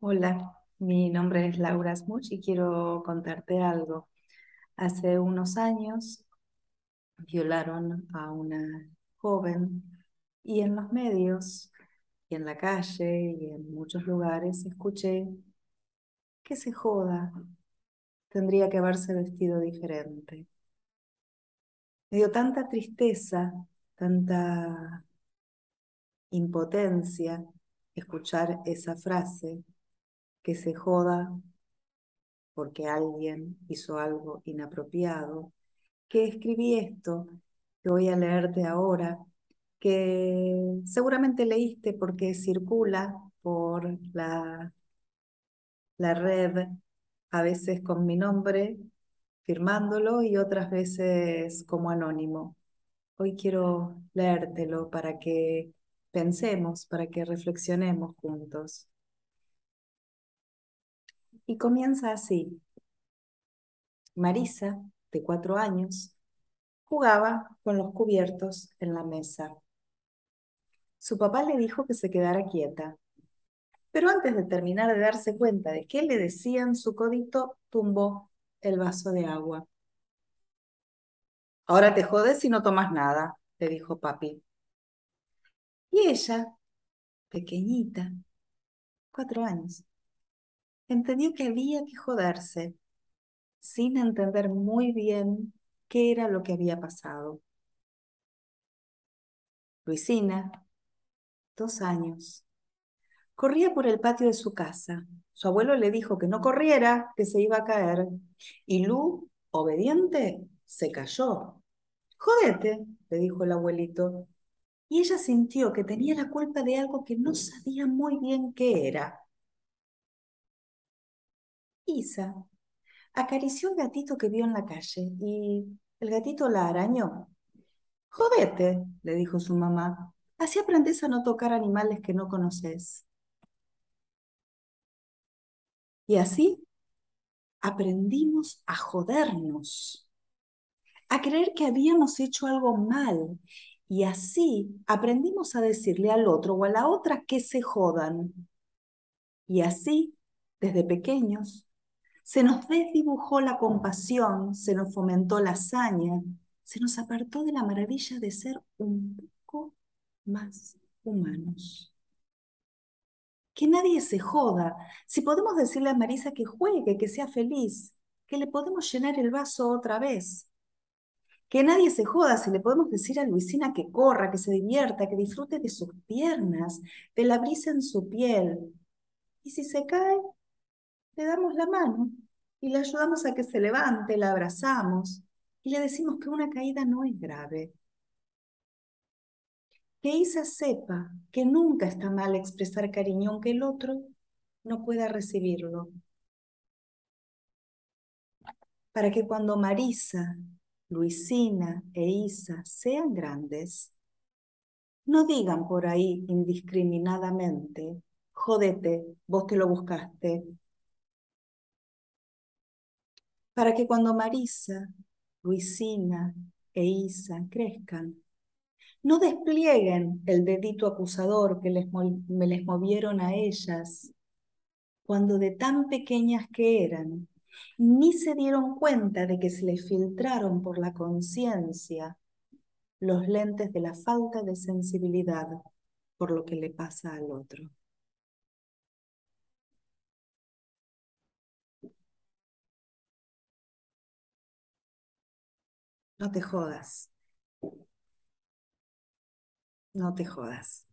Hola, mi nombre es Laura Smuch y quiero contarte algo. Hace unos años violaron a una joven y en los medios y en la calle y en muchos lugares escuché que se joda, tendría que haberse vestido diferente. Me dio tanta tristeza, tanta impotencia escuchar esa frase que se joda porque alguien hizo algo inapropiado, que escribí esto que voy a leerte ahora, que seguramente leíste porque circula por la, la red, a veces con mi nombre, firmándolo y otras veces como anónimo. Hoy quiero leértelo para que pensemos, para que reflexionemos juntos. Y comienza así. Marisa, de cuatro años, jugaba con los cubiertos en la mesa. Su papá le dijo que se quedara quieta, pero antes de terminar de darse cuenta de qué le decían, su codito tumbó el vaso de agua. Ahora te jodes si no tomas nada, le dijo papi. Y ella, pequeñita, cuatro años, entendió que había que joderse, sin entender muy bien qué era lo que había pasado. Luisina, dos años, corría por el patio de su casa. Su abuelo le dijo que no corriera, que se iba a caer. Y Lu, obediente, se cayó. Jodete, le dijo el abuelito. Y ella sintió que tenía la culpa de algo que no sabía muy bien qué era. Isa acarició el gatito que vio en la calle y el gatito la arañó. Jodete, le dijo su mamá, así aprendes a no tocar animales que no conoces. Y así aprendimos a jodernos, a creer que habíamos hecho algo mal. Y así aprendimos a decirle al otro o a la otra que se jodan. Y así, desde pequeños, se nos desdibujó la compasión, se nos fomentó la hazaña, se nos apartó de la maravilla de ser un poco más humanos. Que nadie se joda. Si podemos decirle a Marisa que juegue, que sea feliz, que le podemos llenar el vaso otra vez. Que nadie se joda si le podemos decir a Luisina que corra, que se divierta, que disfrute de sus piernas, de la brisa en su piel. Y si se cae, le damos la mano y le ayudamos a que se levante, la abrazamos y le decimos que una caída no es grave. Que Isa sepa que nunca está mal expresar cariño aunque el otro no pueda recibirlo. Para que cuando Marisa, Luisina e Isa sean grandes, no digan por ahí indiscriminadamente, jodete, vos te lo buscaste, para que cuando Marisa, Luisina e Isa crezcan, no desplieguen el dedito acusador que les me les movieron a ellas cuando de tan pequeñas que eran, ni se dieron cuenta de que se les filtraron por la conciencia los lentes de la falta de sensibilidad por lo que le pasa al otro. No te jodas. No te jodas.